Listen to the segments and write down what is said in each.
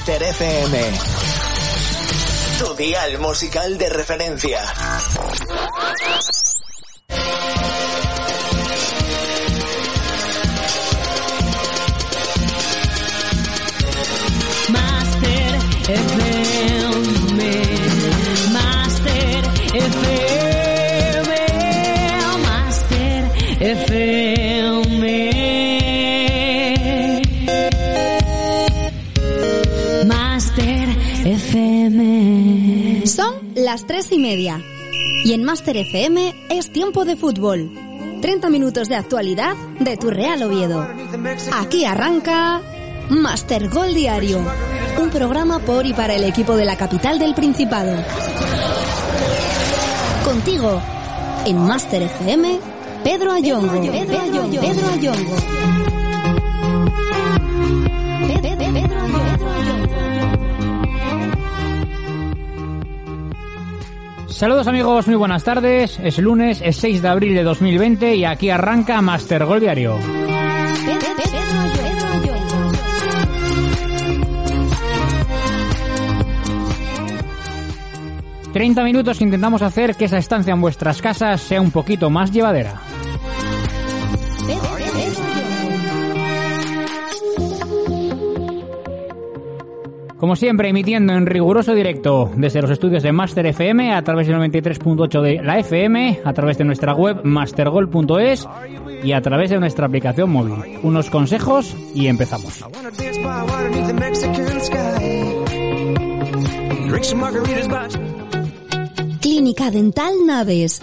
Master FM. Tu dial musical de referencia. Las tres y media. Y en Master FM es tiempo de fútbol. 30 minutos de actualidad de tu Real Oviedo. Aquí arranca Master Gol Diario. Un programa por y para el equipo de la capital del Principado. Contigo, en Master FM, Pedro Ayongo. Pedro Ayongo. Pedro Ayongo. Pe- pe- pe- Pedro Ayongo. Saludos amigos, muy buenas tardes. Es lunes, es 6 de abril de 2020 y aquí arranca Master Gol Diario. 30 minutos intentamos hacer que esa estancia en vuestras casas sea un poquito más llevadera. Como siempre, emitiendo en riguroso directo desde los estudios de Master FM a través del 93.8 de la FM, a través de nuestra web mastergol.es y a través de nuestra aplicación móvil. Unos consejos y empezamos. Wanna dance by water beneath the Mexican sky. Drink some margaritas by Clínica Dental Naves.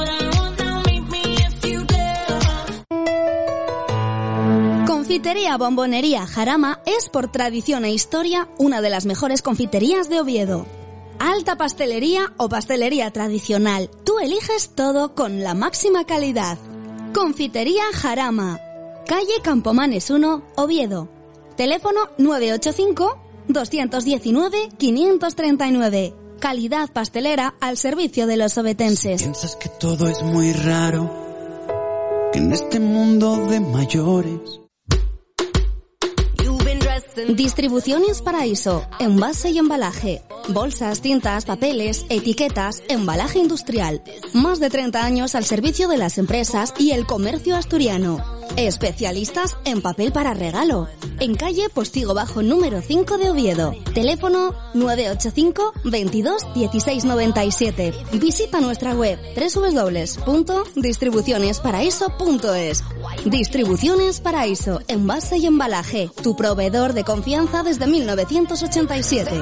Confitería Bombonería Jarama es por tradición e historia una de las mejores confiterías de Oviedo. Alta pastelería o pastelería tradicional, tú eliges todo con la máxima calidad. Confitería Jarama, calle Campomanes 1, Oviedo. Teléfono 985 219 539. Calidad pastelera al servicio de los obetenses. Piensas que todo es muy raro, que en este mundo de mayores Distribuciones Paraíso, envase y embalaje. Bolsas, tintas, papeles, etiquetas, embalaje industrial. Más de 30 años al servicio de las empresas y el comercio asturiano. Especialistas en papel para regalo. En calle Postigo Bajo número 5 de Oviedo. Teléfono 985 22 16 97. Visita nuestra web www.distribucionesparaíso.es. Distribuciones Paraíso, envase y embalaje. Tu proveedor de confianza desde 1987.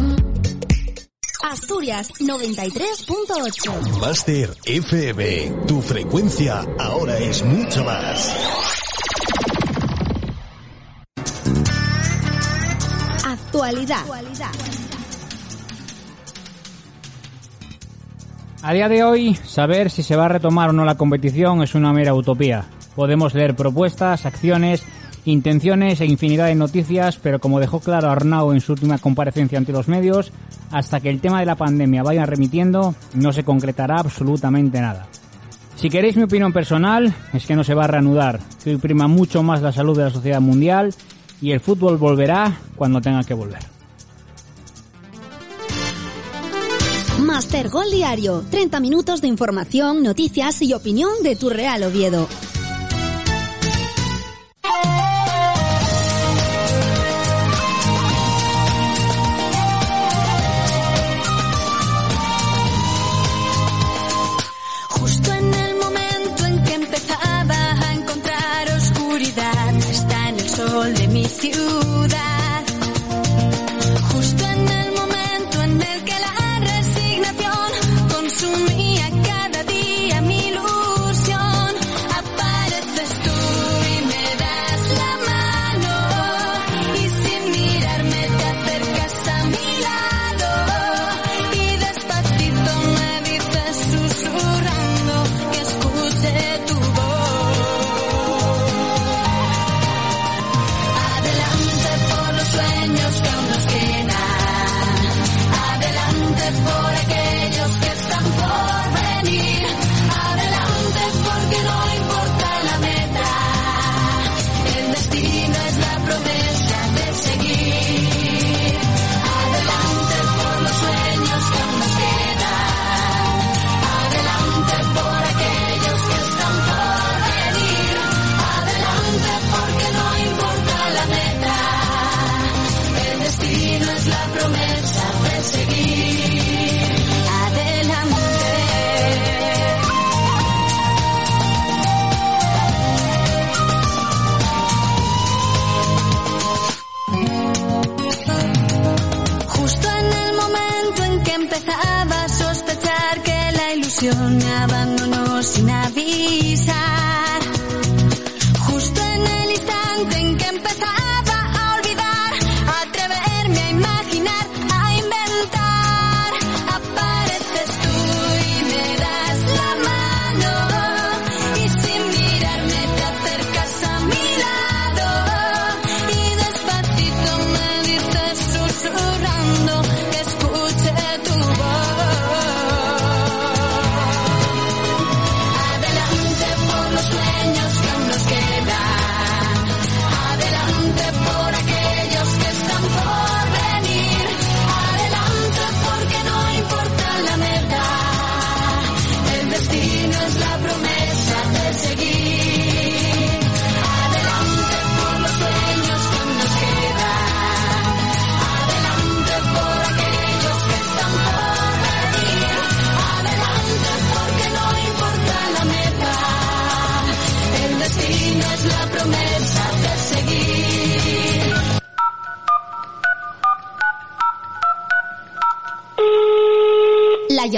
Asturias 93.8. Master FM. Tu frecuencia ahora es mucho más. Actualidad. A día de hoy, saber si se va a retomar o no la competición es una mera utopía. Podemos leer propuestas, acciones, intenciones e infinidad de noticias, pero como dejó claro Arnau en su última comparecencia ante los medios, hasta que el tema de la pandemia vaya remitiendo, no se concretará absolutamente nada. Si queréis mi opinión personal, es que no se va a reanudar, que hoy prima mucho más la salud de la sociedad mundial y el fútbol volverá cuando tenga que volver. Master Gol Diario. 30 minutos de información, noticias y opinión de tu Real Oviedo. Ilusión me abandonó sin avisar.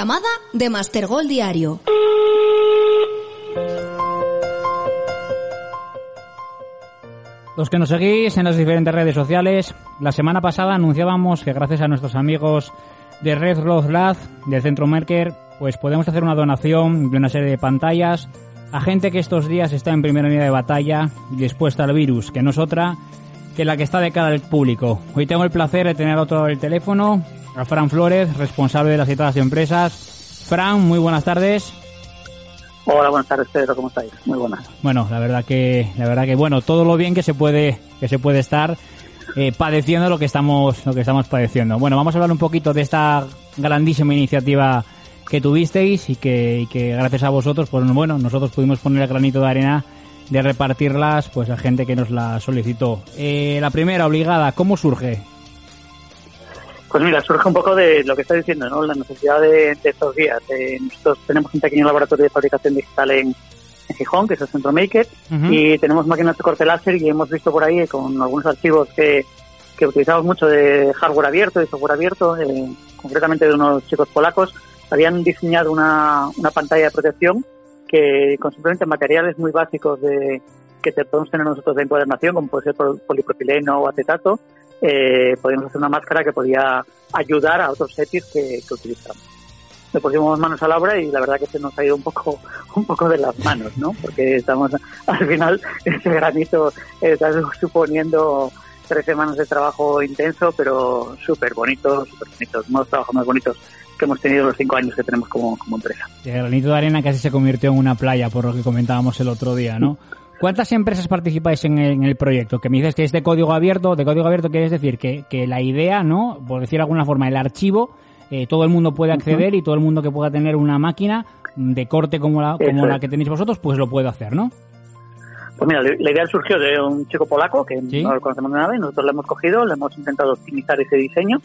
Llamada de Master Gold Diario. Los que nos seguís en las diferentes redes sociales, la semana pasada anunciábamos que gracias a nuestros amigos de Red Road Lab, del Centro Merker, pues podemos hacer una donación de una serie de pantallas a gente que estos días está en primera línea de batalla y expuesta al virus, que no es otra que la que está de cara al público. Hoy tengo el placer de tener otro el teléfono a Fran Flores, responsable de las citadas empresas. Fran, muy buenas tardes. Hola, buenas tardes, Pedro, ¿cómo estáis? Muy buenas. Bueno, la verdad que, la verdad que bueno, todo lo bien que se puede, que se puede estar eh, padeciendo lo que estamos, lo que estamos padeciendo. Bueno, vamos a hablar un poquito de esta grandísima iniciativa que tuvisteis y que, y que gracias a vosotros, pues bueno, nosotros pudimos poner el granito de arena de repartirlas pues a gente que nos la solicitó. Eh, la primera, obligada, ¿cómo surge? Pues mira, surge un poco de lo que estás diciendo, ¿no? La necesidad de, de estos días. Eh, nosotros tenemos un pequeño laboratorio de fabricación digital en, en Gijón, que es el Centro Maker, y tenemos máquinas de corte láser y hemos visto por ahí con algunos archivos que, que utilizamos mucho de hardware abierto, de software abierto, eh, concretamente de unos chicos polacos, habían diseñado una, una pantalla de protección que con simplemente materiales muy básicos de que te podemos tener nosotros de encuadernación, como puede ser pol- polipropileno o acetato, eh, podíamos hacer una máscara que podía ayudar a otros EPIs que, utilizamos. Le pusimos manos a la obra y la verdad que se nos ha ido un poco, un poco de las manos, ¿no? Porque estamos, al final, ese granito está suponiendo tres semanas de trabajo intenso, pero súper bonito, súper bonitos, unos trabajos más bonitos que hemos tenido los cinco años que tenemos como, como empresa. El granito de arena casi se convirtió en una playa, por lo que comentábamos el otro día, ¿no? ¿Cuántas empresas participáis en el, en el proyecto? Que me dices que es de código abierto. De código abierto quiere decir que, que la idea, ¿no? Por decir de alguna forma, el archivo, eh, todo el mundo puede acceder y todo el mundo que pueda tener una máquina de corte como la, como la que tenéis vosotros, pues lo puede hacer, ¿no? Pues mira, la idea surgió de un chico polaco que Sí. no lo conocemos de nada y nosotros lo hemos cogido, le hemos intentado optimizar ese diseño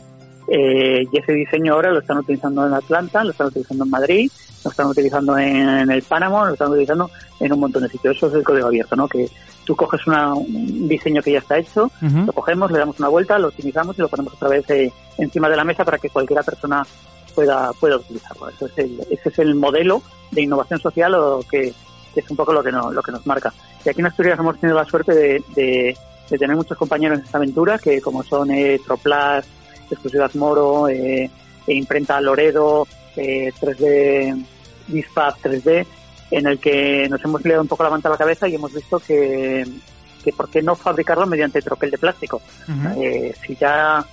eh, y ese diseño ahora lo están utilizando en Atlanta, lo están utilizando en Madrid, lo están utilizando en el Pánamo, lo están utilizando en un montón de sitios. Eso es el código abierto, ¿no? Que tú coges una- un diseño que ya está hecho, lo cogemos, le damos una vuelta, lo optimizamos y lo ponemos otra vez eh, encima de la mesa para que cualquiera persona pueda pueda utilizarlo. Eso es el, ese es el modelo de innovación social o que, que es un poco lo que, no, lo que nos marca. Y aquí en Asturias hemos tenido la suerte de, de- de tener muchos compañeros en esta aventura, que como son eh, Troplas, Exclusivas Moro, eh, e Imprenta Loredo, eh, 3D, Dispaf 3D, en el que nos hemos liado un poco la manta a la cabeza y hemos visto que, que por qué no fabricarlo mediante troquel de plástico. Eh, si ya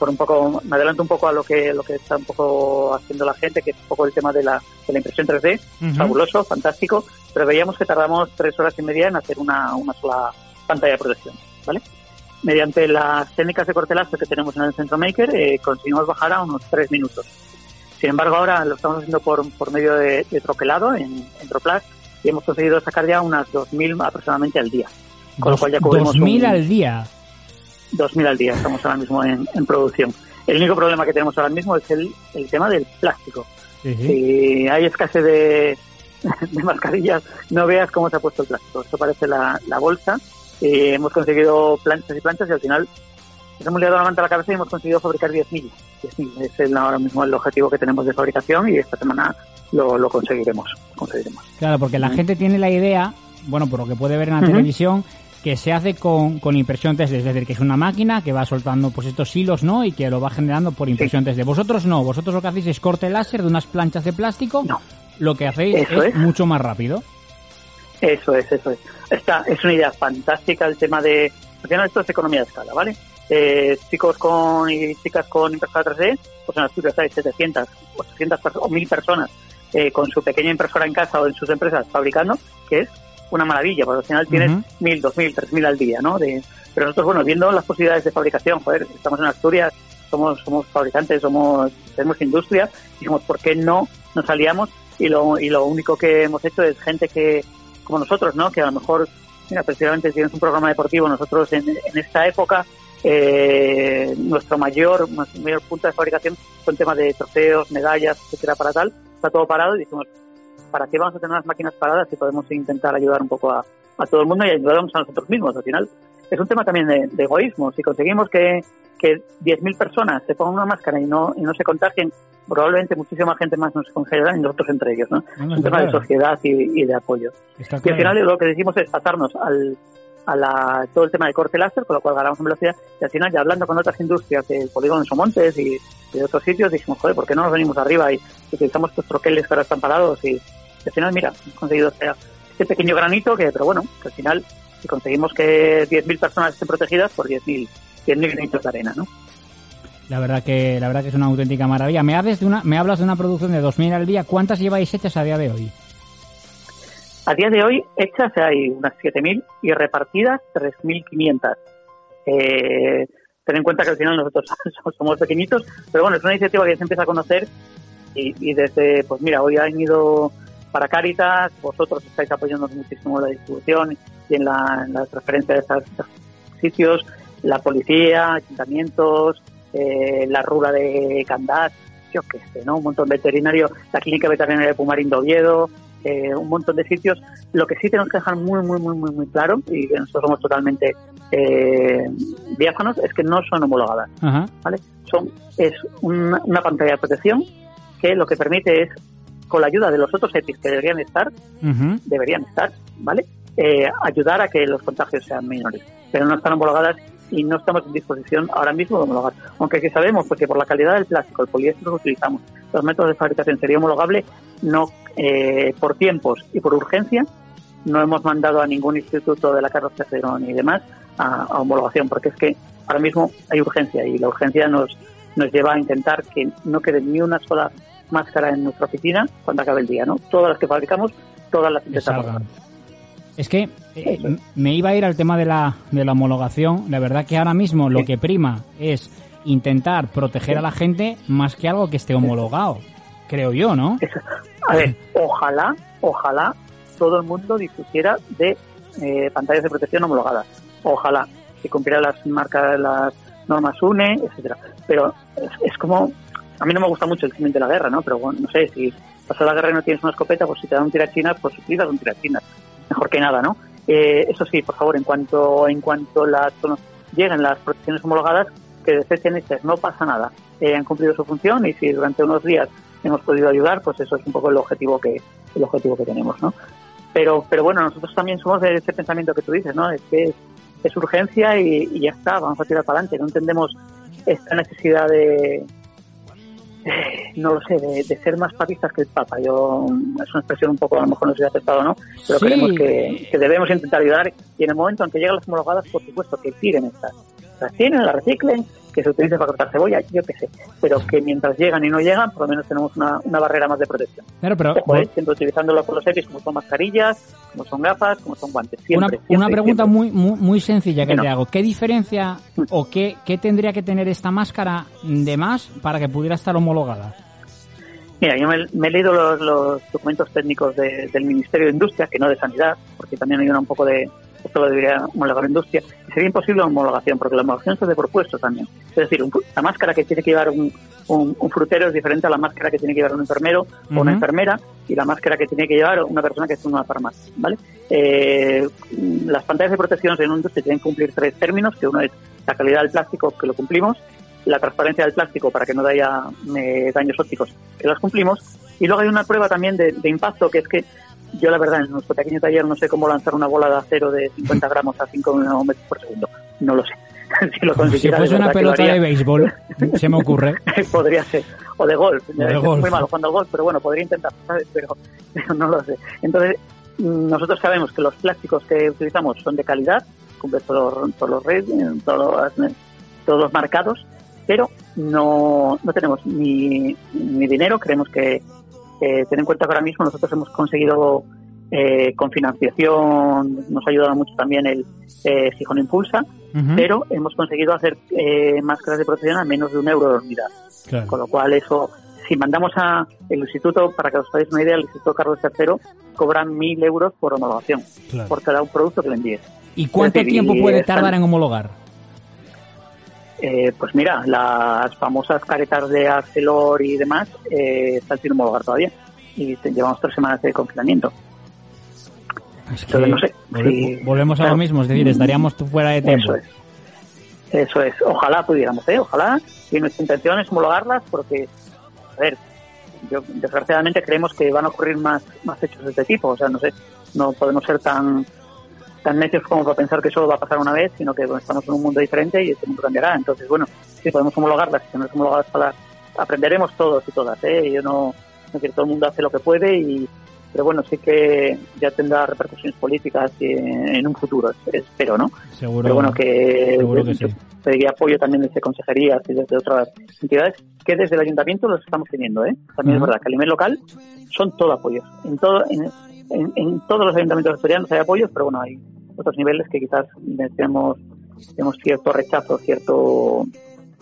por un poco me adelanto un poco a lo que lo que está un poco haciendo la gente que es un poco el tema de la, de la impresión 3D Ujú. fabuloso fantástico pero veíamos que tardamos tres horas y media en hacer una, una sola pantalla de protección vale mediante las técnicas de corte láser que tenemos en el centro maker eh, conseguimos bajar a unos tres minutos sin embargo ahora lo estamos haciendo por, por medio de, de troquelado en, en Troplas y hemos conseguido sacar ya unas 2.000 aproximadamente al día con lo Dos- cual ya cubrimos 2000 un- al día. 2.000 al día, estamos ahora mismo en, en producción. El único problema que tenemos ahora mismo es el, el tema del plástico. Si hay escasez de, de mascarillas, no veas cómo se ha puesto el plástico. Esto parece la, la bolsa. Eh, hemos conseguido planchas y planchas y al final nos hemos liado la manta a la cabeza y hemos conseguido fabricar 10.000. 10.000 es el, ahora mismo el objetivo que tenemos de fabricación y esta semana lo, lo conseguiremos. conseguiremos. Claro, porque la Ujú. gente tiene la idea, bueno, por lo que puede ver en la televisión, que se hace con, con impresión 3D, es decir, que es una máquina que va soltando pues estos hilos, ¿no? Y que lo va generando por impresión 3D. Vosotros no, vosotros lo que hacéis es corte láser de unas planchas de plástico. No. Lo que hacéis es, es. mucho más rápido. Eso es, eso es. Esta es una idea fantástica el tema de... Al final esto es economía de escala, ¿vale? Eh, chicos con y chicas con impresora 3D, pues en Asturias hay 700, 800 perso- o 1000 personas eh, con su pequeña impresora en casa o en sus empresas fabricando, que es una maravilla, porque al final tienes Ujú. 1000, 2000, 3000 al día, ¿no? De, pero nosotros, bueno, viendo las posibilidades de fabricación, joder, estamos en Asturias, somos, somos fabricantes, somos, tenemos industria, dijimos, ¿por qué no nos aliamos? Y lo, y lo único que hemos hecho es gente que, como nosotros, ¿no? Que a lo mejor, mira, precisamente tienes un programa deportivo, nosotros en, en esta época, eh, nuestro mayor, nuestro mayor punto de fabricación son temas de trofeos, medallas, etcétera, para tal, está todo parado y dijimos, ¿para qué vamos a tener las máquinas paradas si podemos intentar ayudar un poco a, a todo el mundo y ayudarnos a nosotros mismos? Al final, es un tema también de, de egoísmo. Si conseguimos que, que 10.000 personas se pongan una máscara y no, y no se contagien, probablemente muchísima gente más nos contagiará y nosotros entre ellos, ¿no? Es un tema de sociedad y, y de apoyo. Está Y al claro. final lo que decimos es pasarnos al, a la, todo el tema de corte láser, con lo cual ganamos en velocidad. Y al final, ya hablando con otras industrias del polígono de Somontes y, de otros sitios, dijimos, joder, ¿por qué no nos venimos arriba y utilizamos estos troqueles que ahora están parados? Y, al final, mira, hemos conseguido este, este pequeño granito que, pero bueno, que al final, si conseguimos que 10.000 personas estén protegidas, por 10.000 10.000 granitos de arena, ¿no? La verdad que la verdad que es una auténtica maravilla. Me hablas de una me hablas de una producción de 2000 al día. ¿Cuántas lleváis hechas a día de hoy? A día de hoy, hechas hay unas 7.000 y repartidas 3.500. Eh, ten en cuenta que al final nosotros somos pequeñitos, pero bueno, es una iniciativa que ya se empieza a conocer y, y desde, pues mira, hoy han ido para Caritas, vosotros estáis apoyándonos muchísimo en la distribución y en la, en la transferencia de estos sitios, la policía, ayuntamientos, eh, la rura de Candás, yo qué sé, ¿no? Un montón de veterinario, la clínica veterinaria de Pumarín de Oviedo, eh, un montón de sitios. Lo que sí tenemos que dejar muy, muy, muy, muy, muy claro, y que nosotros somos totalmente eh, diáfanos, es que no son homologadas, Ajá. ¿vale? Son, es una, una pantalla de protección que lo que permite es, con la ayuda de los otros EPIs que deberían estar, deberían estar, ¿vale? Eh, ayudar a que los contagios sean menores. Pero no están homologadas y no estamos en disposición ahora mismo de homologar. Aunque que sabemos, porque por la calidad del plástico, el poliéster que utilizamos, los métodos de fabricación sería homologable, no eh, por tiempos y por urgencia, no hemos mandado a ningún instituto de la III ni demás a, a homologación, porque es que ahora mismo hay urgencia y la urgencia nos, nos lleva a intentar que no quede ni una sola máscara en nuestra oficina cuando acabe el día, ¿no? Todas las que fabricamos, todas las intentamos. Es que eh, me iba a ir al tema de la, de la homologación. La verdad que ahora mismo lo que prima es intentar proteger a la gente más que algo que esté homologado. Creo yo, ¿no? A ver, ojalá, ojalá todo el mundo dispusiera de eh, pantallas de protección homologadas. Ojalá que cumpliera las marcas, las normas UNE, etcétera. Pero es, es como, a mí no me gusta mucho el crimen de la guerra, ¿no? Pero bueno, no sé, si pasas la guerra y no tienes una escopeta, pues si te dan un tirachinas, pues utilizas un tirachinas. Mejor que nada, ¿no? Eh, eso sí, por favor, en cuanto en cuanto las lleguen las protecciones homologadas, que desechen estas, no pasa nada. Eh, han cumplido su función y si durante unos días hemos podido ayudar, pues eso es un poco el objetivo que el objetivo que tenemos, ¿no? Pero pero bueno, nosotros también somos de ese pensamiento que tú dices, ¿no? Es que es, es urgencia y, y ya está, vamos a tirar para adelante. No entendemos esta necesidad de eh, no lo sé, de, de ser más papistas que el Papa. Yo es una expresión un poco, a lo mejor no sé si aceptado o no, pero Sí. creemos que, que debemos intentar ayudar y en el momento en que lleguen las homologadas, por supuesto, que tiren estas. Las tienen, las reciclen, que se utilicen para cortar cebolla, yo qué sé. Pero que mientras llegan y no llegan, por lo menos tenemos una, una barrera más de protección. Claro, pero ¿eh? siempre utilizándolo con los EPIs, como son mascarillas, como son gafas, como son guantes. una, Siempre, una pregunta siempre. muy, muy muy sencilla que Bueno. te hago. ¿Qué diferencia o qué, qué tendría que tener esta máscara de más para que pudiera estar homologada? Mira, yo me, me he leído los, los documentos técnicos de- del Ministerio de Industria, que no de Sanidad, porque también hay una un poco de esto lo debería homologar Industria, y sería imposible la homologación, porque la homologación se hace por puesto también. Es decir, un- la máscara que tiene que llevar un, un- un frutero es diferente a la máscara que tiene que llevar un enfermero o una enfermera, y la máscara que tiene que llevar una persona que está en una farmacia, ¿vale? Eh, las pantallas de protección en una industria tienen que cumplir tres términos, que uno es la calidad del plástico, que lo cumplimos, la transparencia del plástico para que no haya eh, daños ópticos, que las cumplimos, y luego hay una prueba también de, de impacto, que es que yo la verdad en nuestro pequeño taller no sé cómo lanzar una bola de acero de 50 gramos a 5 metros por segundo, no lo sé. si lo si fuese de una pelota de béisbol, se me ocurre. podría ser o de golf, de Es golf. muy malo jugando al golf pero bueno podría intentar ¿sabes? Pero, pero no lo sé entonces nosotros sabemos que los plásticos que utilizamos son de calidad cumplen todos los, todos los todos los marcados pero no, no tenemos ni, ni dinero creemos que eh, ten en cuenta que ahora mismo nosotros hemos conseguido eh, con financiación nos ha ayudado mucho también el eh, Gijón Impulsa pero hemos conseguido hacer eh, máscaras de protección a menos de un euro de unidad Claro. con lo cual eso, si mandamos a el instituto, para que os hagáis una idea, el Instituto Carlos III cobran mil euros por homologación, Claro. por cada un producto que le envíes. ¿Y cuánto decir, tiempo puede están- tardar en homologar? Eh, pues mira, las famosas caretas de Arcelor y demás eh, están sin homologar todavía y llevamos tres semanas de confinamiento. Es que Entonces, no sé, volve- si- volvemos a lo mismo, es decir, estaríamos tú fuera de tiempo. Eso es. Eso es. Ojalá pudiéramos, ¿eh? Ojalá. Y nuestra intención es homologarlas porque, a ver, yo, desgraciadamente creemos que van a ocurrir más, más hechos de este tipo. O sea, no sé, no podemos ser tan tan necios como para pensar que solo va a pasar una vez, sino que bueno, estamos en un mundo diferente y este mundo cambiará. Entonces, bueno, si podemos homologarlas, si tenemos homologadas para aprenderemos todos y todas, ¿eh? Yo no, no quiero todo el mundo hace lo que puede y pero bueno, sí que ya tendrá repercusiones políticas y en, en un futuro, espero, ¿no? Seguro, Pero bueno, que, seguro que sí. pediría apoyo también desde consejerías y desde otras entidades, que desde el ayuntamiento los estamos teniendo. ¿eh? También es verdad que a nivel local son todo apoyos. En, todo, en, en, en todos los ayuntamientos asturianos hay apoyos, pero bueno, hay otros niveles que quizás tenemos, tenemos cierto rechazo, cierto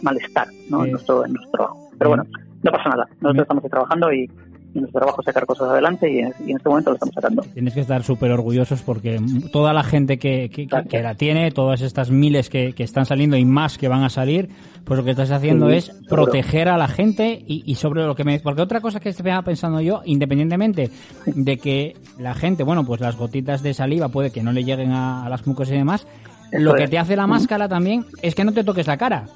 malestar ¿no? Sí. en, nuestro, en nuestro trabajo. Pero bueno, no pasa nada. Nosotros Me- estamos ahí trabajando y nuestro trabajo es sacar cosas adelante y en, y en este momento lo estamos sacando. Tienes que estar súper orgullosos porque toda la gente que, que, que- la tiene, todas estas miles que, que están saliendo y más que van a salir, pues lo que estás haciendo Sí, es seguro. proteger a la gente y, y sobre lo que me... Porque otra cosa que estaba pensando yo, independientemente de que la gente, bueno, pues las gotitas de saliva puede que no le lleguen a, a las mucosas y demás, Eso lo que te hace la máscara también es que no te toques la cara.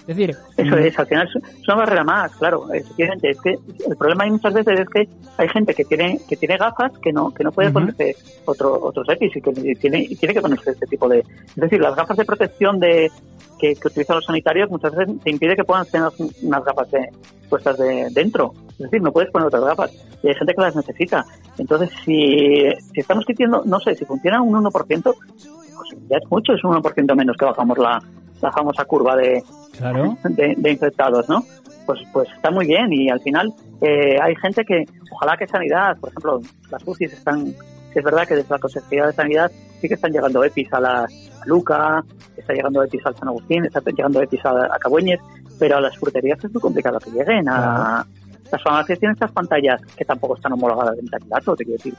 Es decir, Eso mm, es, al final es una barrera más, claro. Efectivamente, es que el problema hay muchas veces es que hay gente que tiene que tiene gafas que no que no puede Ujú. ponerse otro, otros EPIs y que tiene, y tiene que ponerse este tipo de... Es decir, las gafas de protección de que, que utilizan los sanitarios muchas veces te impide que puedan tener unas gafas de, puestas de dentro. Es decir, no puedes poner otras gafas y hay gente que las necesita. Entonces, si, si estamos diciendo, no sé, si funciona un 1%, pues ya es mucho, es un 1% menos que bajamos la, la famosa curva de, claro. de, de infectados, ¿no? Pues, pues está muy bien y al final eh, hay gente que, ojalá que sanidad, por ejemplo, las UCIs están, es verdad que desde la Consejería de Sanidad sí que están llegando EPIs a la a Luca, está llegando EPIs al San Agustín, está llegando EPIs a, a Cabueñes, pero a las fruterías es muy complicado que lleguen. A, Las farmacias tienen estas pantallas que tampoco están homologadas de metacrilato, te quiero decir.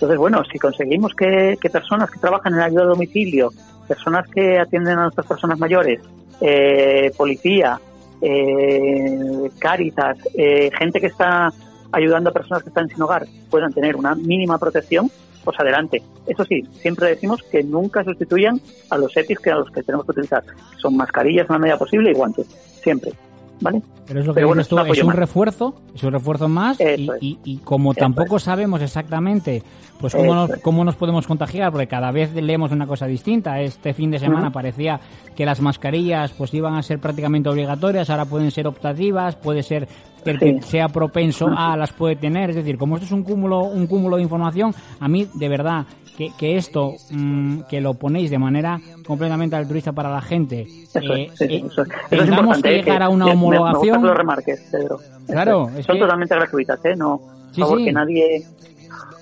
Entonces, bueno, si conseguimos que, personas que trabajan en ayuda a domicilio, personas que atienden a nuestras personas mayores, eh, policía, eh, Cáritas, eh, gente que está ayudando a personas que están sin hogar, puedan tener una mínima protección, pues adelante. Eso sí, siempre decimos que nunca sustituyan a los EPIs que a los que tenemos que utilizar. Son mascarillas en la medida posible y guantes, siempre. ¿Vale? Pero es lo que Pero bueno, dices tú, es un es apoyo un más. refuerzo, es un refuerzo más y, y- y como Eso tampoco es. sabemos exactamente pues cómo nos, cómo nos podemos contagiar, porque cada vez leemos una cosa distinta. Este fin de semana parecía que las mascarillas pues iban a ser prácticamente obligatorias, ahora pueden ser optativas, puede ser que el que sea propenso a las puede tener. Es decir, como esto es un cúmulo, un cúmulo de información, a mí de verdad que, que esto mm, que lo ponéis de manera completamente altruista para la gente, Eso eh, es, eh, eso es. Eso es tengamos que ¿eh? llegar a una me- Me, homologación. que lo remarques, Pedro. Claro, Son que- totalmente gratuitas, ¿eh? No, por Sí, favor, sí. que nadie...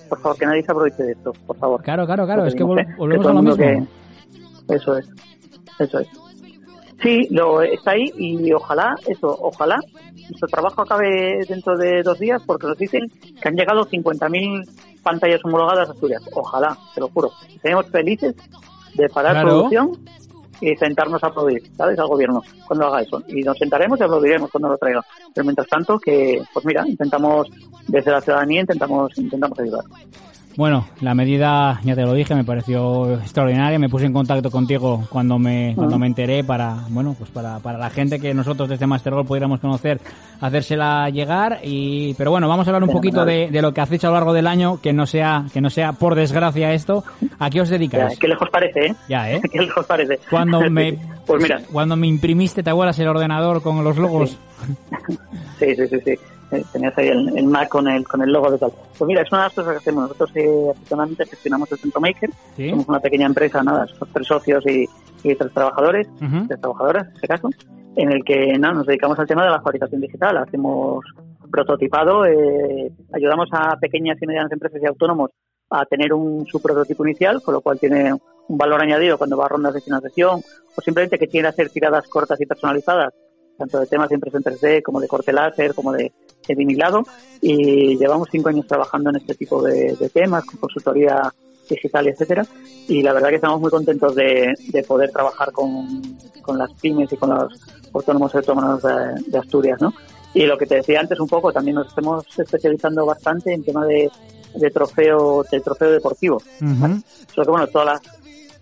Por favor, que nadie se aproveche de esto, por favor. Claro, claro, claro, es que volvemos todo a lo mismo. que- Eso es, eso es. Sí, lo está ahí y ojalá, eso, ojalá nuestro trabajo acabe dentro de dos días porque nos dicen que han llegado 50.000 pantallas homologadas a Asturias. Ojalá, te lo juro. Estaremos felices de parar Claro. producción y sentarnos a aplaudir, ¿sabes? Al gobierno cuando haga eso. Y nos sentaremos y aplaudiremos cuando lo traiga. Pero mientras tanto, que, pues mira, intentamos, desde la ciudadanía, intentamos, intentamos ayudar. Bueno, la medida, ya te lo dije, me pareció extraordinaria. Me puse en contacto contigo cuando me cuando me enteré para, bueno, pues para, para la gente que nosotros desde Master Goal pudiéramos conocer, hacérsela llegar. Y, pero bueno, vamos a hablar un poquito de, de lo que hacéis a lo largo del año, que no sea, que no sea por desgracia esto. ¿A qué os Ya, dedicáis? qué lejos parece, ¿eh? Ya, ¿eh? Qué lejos parece. Cuando me, Pues mira, cuando me imprimiste, ¿te acuerdas el ordenador con los logos? Sí, sí, sí, sí. Eh, Tenías ahí el, el Mac con el, con el logo de tal. Pues mira, es una de las cosas que hacemos. Nosotros eh, afortunadamente gestionamos el Centro Maker. Sí. Somos una pequeña empresa, nada, somos tres socios y, y tres trabajadores, tres trabajadoras en este caso, en el que nada, nos dedicamos al tema de la fabricación digital. Hacemos prototipado, eh, ayudamos a pequeñas y medianas empresas y autónomos a tener un, su prototipo inicial, con lo cual tiene un valor añadido cuando va a rondas de financiación o simplemente que quiere hacer tiradas cortas y personalizadas, tanto de temas de impresión 3D como de corte láser, como de, de vinilado. Y llevamos cinco años trabajando en este tipo de, de temas, con consultoría digital etcétera. Y la verdad que estamos muy contentos de, de poder trabajar con, con las pymes y con los autónomos y autónomas de, de Asturias, ¿no? Y lo que te decía antes un poco, también nos estamos especializando bastante en tema de, de trofeo, del trofeo deportivo. Ujú. Solo que bueno, todas las,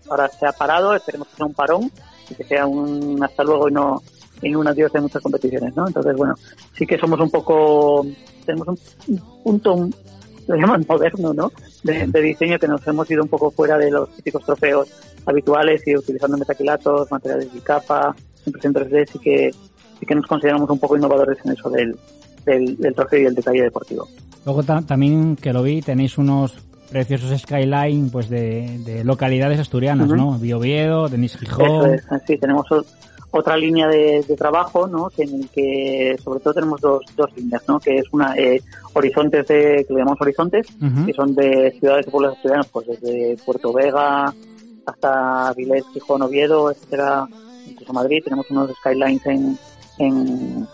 ahora se ha parado, esperemos que sea un parón y que sea un hasta luego y no, y no un adiós de muchas competiciones, ¿no? Entonces, bueno, sí que somos un poco, tenemos un, un punto, un- lo llaman moderno, ¿no? De, de diseño que nos hemos ido un poco fuera de los típicos trofeos habituales y utilizando metaquilatos, materiales de capa, impresión 3D, sí que, sí que nos consideramos un poco innovadores en eso del, del, del trofeo y el detalle deportivo. Luego ta- también que lo vi, tenéis unos preciosos skyline pues de, de localidades asturianas, Ujú. ¿no? Bioviedo, tenéis Eso Gijón. es, sí, tenemos otra línea de, de trabajo, ¿no? Que en el que sobre todo tenemos dos, dos líneas, ¿no? Que es una eh, horizontes de, que le llamamos horizontes, que son de ciudades y pueblos asturianos, pues desde Puerto Vega hasta Vilés, Gijón, Oviedo, etcétera, incluso Madrid. Tenemos unos skylines en, en,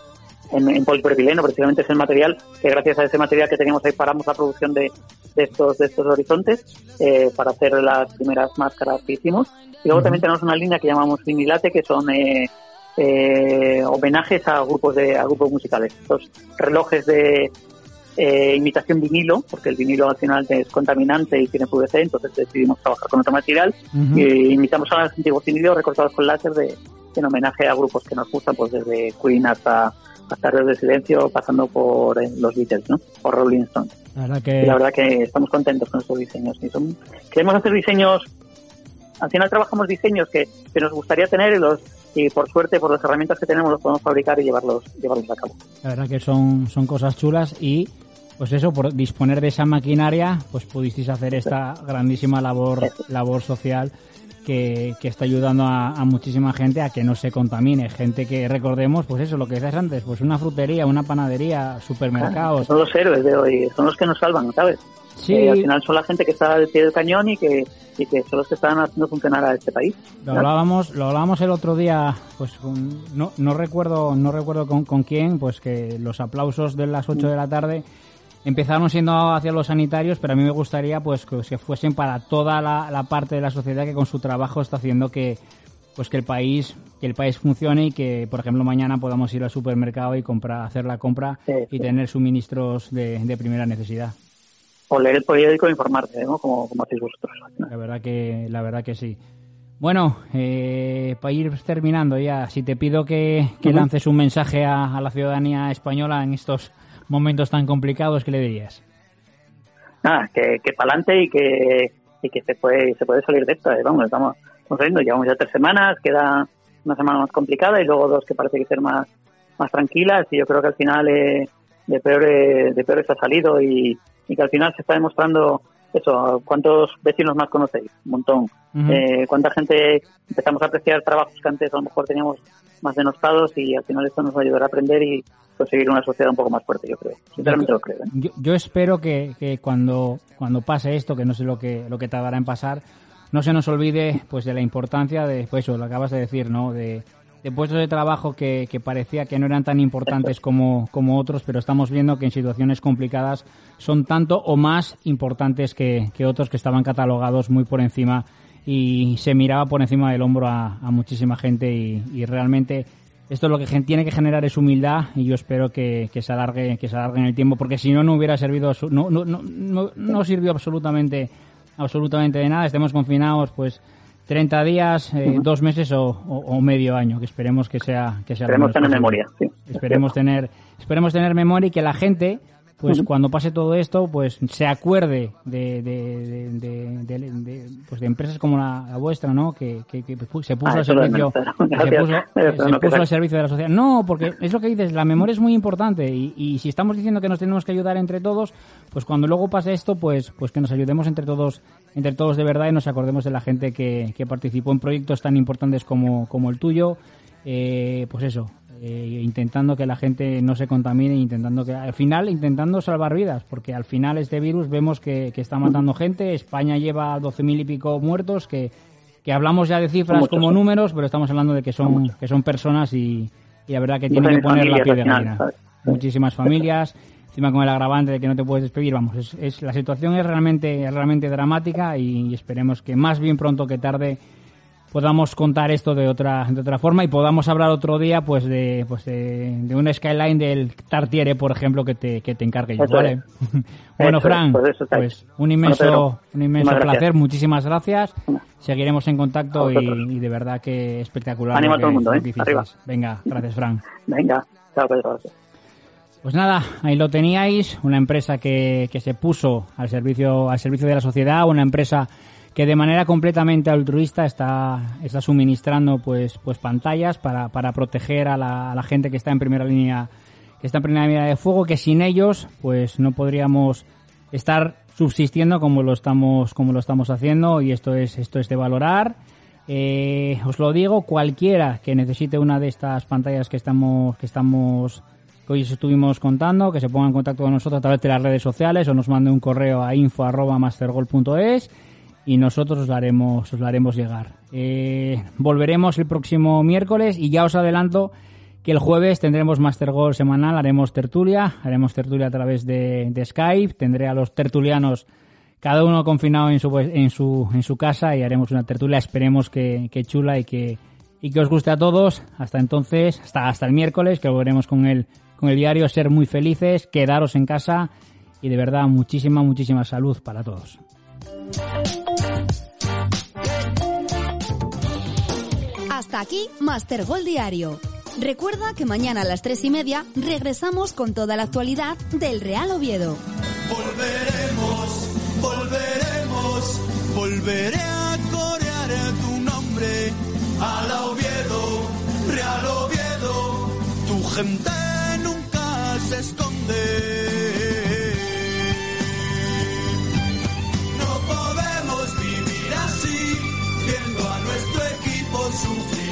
en, en polipropileno, precisamente es el material que gracias a ese material que teníamos ahí paramos la producción de, de estos de estos horizontes eh, para hacer las primeras máscaras que hicimos. Y luego también tenemos una línea que llamamos vinilate, que son eh, eh, homenajes a grupos de a grupos musicales. Estos relojes de eh, imitación vinilo, porque el vinilo al final es contaminante y tiene PVC, entonces decidimos trabajar con otro material Ujú. y imitamos a los antiguos vinilos recortados con láser de, en homenaje a grupos que nos gustan, pues desde Queen hasta hasta Red de Silencio, pasando por eh, los Beatles, ¿no? O Rolling Stones. La verdad Y que la verdad que estamos contentos con estos diseños. Y son, queremos hacer diseños, al final trabajamos diseños que, que nos gustaría tener y, los, y por suerte, por las herramientas que tenemos, los podemos fabricar y llevarlos, llevarlos a cabo. la verdad que son, son cosas chulas y pues eso, por disponer de esa maquinaria, pues pudisteis hacer esta grandísima labor, labor social que, que está ayudando a, a muchísima gente a que no se contamine. Gente que recordemos, pues eso, lo que decías antes, pues una frutería, una panadería, supermercados. Son los héroes de hoy, son los que nos salvan, ¿sabes? Sí, Eh, al final son la gente que está al pie del cañón y que, y que son los que están haciendo funcionar a este país. Lo hablábamos, lo hablábamos el otro día, pues con- no, no recuerdo, no recuerdo con, con quién, pues que los aplausos de las 8 de la tarde empezaron siendo hacia los sanitarios, pero a mí me gustaría pues que, fuesen para toda la, la parte de la sociedad que con su trabajo está haciendo que pues que el país que el país funcione y que por ejemplo mañana podamos ir al supermercado y comprar hacer la compra Sí, y tener suministros de, de primera necesidad. O leer el periódico e informarse, ¿no? Como, como hacéis vosotros. La verdad que, la verdad que sí. Bueno, eh, para ir terminando ya, si te pido que, que lances un mensaje a, a la ciudadanía española en estos momentos tan complicados, ¿qué le dirías? nada, que, que para adelante y que, y que se puede se puede salir de esta. eh, Vamos, estamos, estamos saliendo, llevamos ya tres semanas, queda una semana más complicada y luego dos que parece que ser más, más tranquilas y yo creo que al final eh, de peor eh, de peor se ha salido y, y que al final se está demostrando eso, ¿cuántos vecinos más conocéis? Un montón. Eh, ¿Cuánta gente empezamos a apreciar trabajos que antes a lo mejor teníamos más denostados y al final esto nos va a ayudar a aprender y conseguir una sociedad un poco más fuerte, yo creo. Sinceramente lo creo. ¿eh? Yo, yo espero que, que cuando, cuando pase esto, que no sé lo que, lo que tardará en pasar, no se nos olvide pues de la importancia de, pues eso, lo acabas de decir, ¿no? De, de puestos de trabajo que, que parecía que no eran tan importantes como, como otros, pero estamos viendo que en situaciones complicadas son tanto o más importantes que, que otros que estaban catalogados muy por encima y se miraba por encima del hombro a, a muchísima gente y, y realmente esto lo que tiene que generar es humildad y yo espero que, que se alargue que se alargue en el tiempo porque si no no hubiera servido no, no, no, no, sirvió absolutamente absolutamente de nada. Estemos confinados pues 30 días eh, dos meses o, o- o medio año que esperemos que sea que sea Esperemos tener memoria, sí. esperemos tener esperemos tener memoria y que la gente pues cuando pase todo esto pues se acuerde de, de, de, de- de- de, pues de empresas como la, la vuestra no que, que, que se puso Ah, al servicio se puso, no, se puso al servicio de la sociedad. No porque es lo que dices la memoria es muy importante y, y si estamos diciendo que nos tenemos que ayudar entre todos pues cuando luego pase esto pues pues que nos ayudemos entre todos entre todos de verdad y nos acordemos de la gente que, que participó en proyectos tan importantes como, como el tuyo. Eh, pues eso eh, intentando que la gente no se contamine, intentando que al final intentando salvar vidas, porque al final este virus vemos que, que está matando gente. España lleva 12.000 y pico muertos, que, que hablamos ya de cifras Muchos, como números, pero estamos hablando de que son que son personas y, y la verdad que tienen que poner la piel de gallina. Muchísimas familias, encima con el agravante de que no te puedes despedir, vamos, es, es- la situación es realmente es realmente dramática y esperemos que más bien pronto que tarde podamos contar esto de otra de otra forma y podamos hablar otro día pues de pues de, de un skyline del Tartiere por ejemplo que te, que te encargue yo vale bueno Eso es, Fran pues pues un inmenso un inmenso placer muchísimas gracias seguiremos en contacto y, de verdad que espectacular lo a todo el mundo, ¿eh? Arriba. venga gracias Fran Venga, chao, Pedro. gracias. pues nada, ahí lo teníais, una empresa que, que se puso al servicio, al servicio de la sociedad, una empresa que de manera completamente altruista está, está suministrando pues, pues pantallas para, para proteger a la, a la gente que está en primera línea, que está en primera línea de fuego, que sin ellos pues no podríamos estar subsistiendo como lo estamos, como lo estamos haciendo y esto es, esto es de valorar. Eh, os lo digo, cualquiera que necesite una de estas pantallas que estamos, que estamos, que hoy os estuvimos contando, que se ponga en contacto con nosotros a través de las redes sociales o nos mande un correo a info@mastergol.es y nosotros os la haremos, os la haremos llegar. Eh, volveremos el próximo miércoles y ya os adelanto que el jueves tendremos Master Goal semanal, haremos tertulia, haremos tertulia a través de, de Skype, tendré a los tertulianos cada uno confinado en su, en su, en su casa y haremos una tertulia, esperemos que, que chula y que, y que os guste a todos. Hasta entonces, hasta, hasta el miércoles, que volveremos con el, con el diario, ser muy felices, quedaros en casa y de verdad muchísima, muchísima salud para todos. Hasta aquí Master Gol Diario. Recuerda que mañana a las tres y media regresamos con toda la actualidad del Real Oviedo. Volveremos, volveremos, volveré a corear tu nombre. Al Oviedo, Real Oviedo, tu gente nunca se esconde. Podemos